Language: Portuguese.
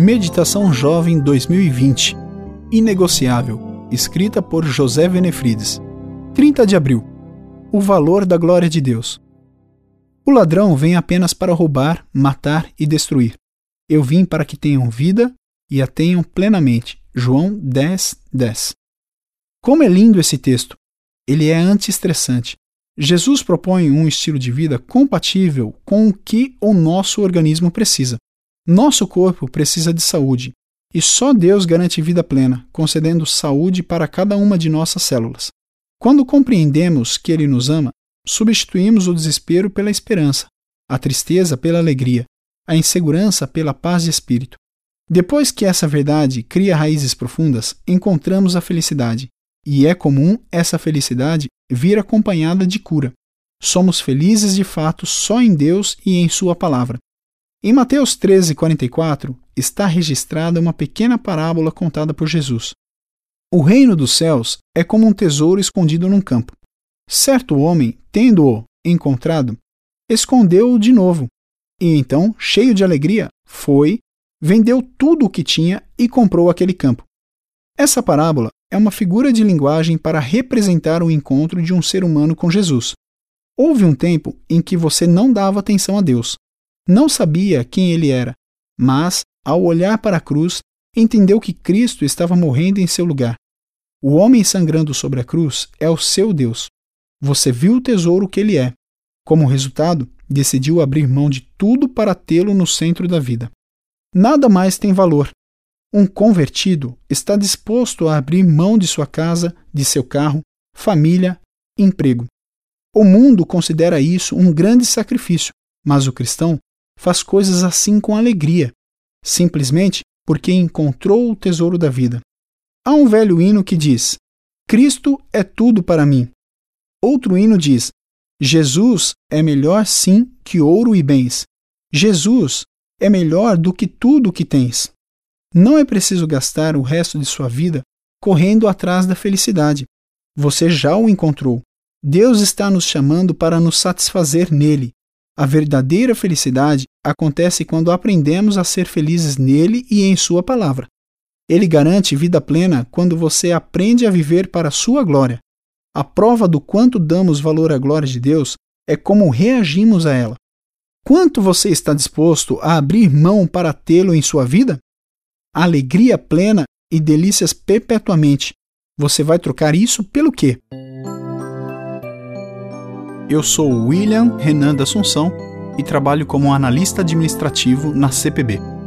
Meditação Jovem 2020 Inegociável, escrita por José Venefrides. 30 de abril. O valor da glória de Deus. O ladrão vem apenas para roubar, matar e destruir. Eu vim para que tenham vida e a tenham plenamente. João 10, 10. Como é lindo esse texto! Ele é anti-estressante. Jesus propõe um estilo de vida compatível com o que o nosso organismo precisa. Nosso corpo precisa de saúde, e só Deus garante vida plena, concedendo saúde para cada uma de nossas células. Quando compreendemos que Ele nos ama, substituímos o desespero pela esperança, a tristeza pela alegria, a insegurança pela paz de espírito. Depois que essa verdade cria raízes profundas, encontramos a felicidade, e é comum essa felicidade vir acompanhada de cura. Somos felizes de fato só em Deus e em Sua palavra. Em Mateus 13:44 está registrada uma pequena parábola contada por Jesus. O reino dos céus é como um tesouro escondido num campo. Certo homem, tendo-o encontrado, escondeu-o de novo, e então, cheio de alegria, foi, vendeu tudo o que tinha e comprou aquele campo. Essa parábola é uma figura de linguagem para representar o encontro de um ser humano com Jesus. Houve um tempo em que você não dava atenção a Deus, não sabia quem ele era, mas, ao olhar para a cruz, entendeu que Cristo estava morrendo em seu lugar. O homem sangrando sobre a cruz é o seu Deus. Você viu o tesouro que ele é. Como resultado, decidiu abrir mão de tudo para tê-lo no centro da vida. Nada mais tem valor, um convertido está disposto a abrir mão de sua casa, de seu carro, família, emprego. O mundo considera isso um grande sacrifício, mas o cristão faz coisas assim com alegria, simplesmente porque encontrou o tesouro da vida. Há um velho hino que diz: Cristo é tudo para mim. Outro hino diz: Jesus é melhor sim que ouro e bens. Jesus é melhor do que tudo o que tens. Não é preciso gastar o resto de sua vida correndo atrás da felicidade. Você já o encontrou. Deus está nos chamando para nos satisfazer nele. A verdadeira felicidade acontece quando aprendemos a ser felizes nele e em Sua palavra. Ele garante vida plena quando você aprende a viver para a sua glória. A prova do quanto damos valor à glória de Deus é como reagimos a ela. Quanto você está disposto a abrir mão para tê-lo em sua vida? alegria plena e delícias perpetuamente. Você vai trocar isso pelo quê? Eu sou William Renan da Assunção e trabalho como analista administrativo na CPB.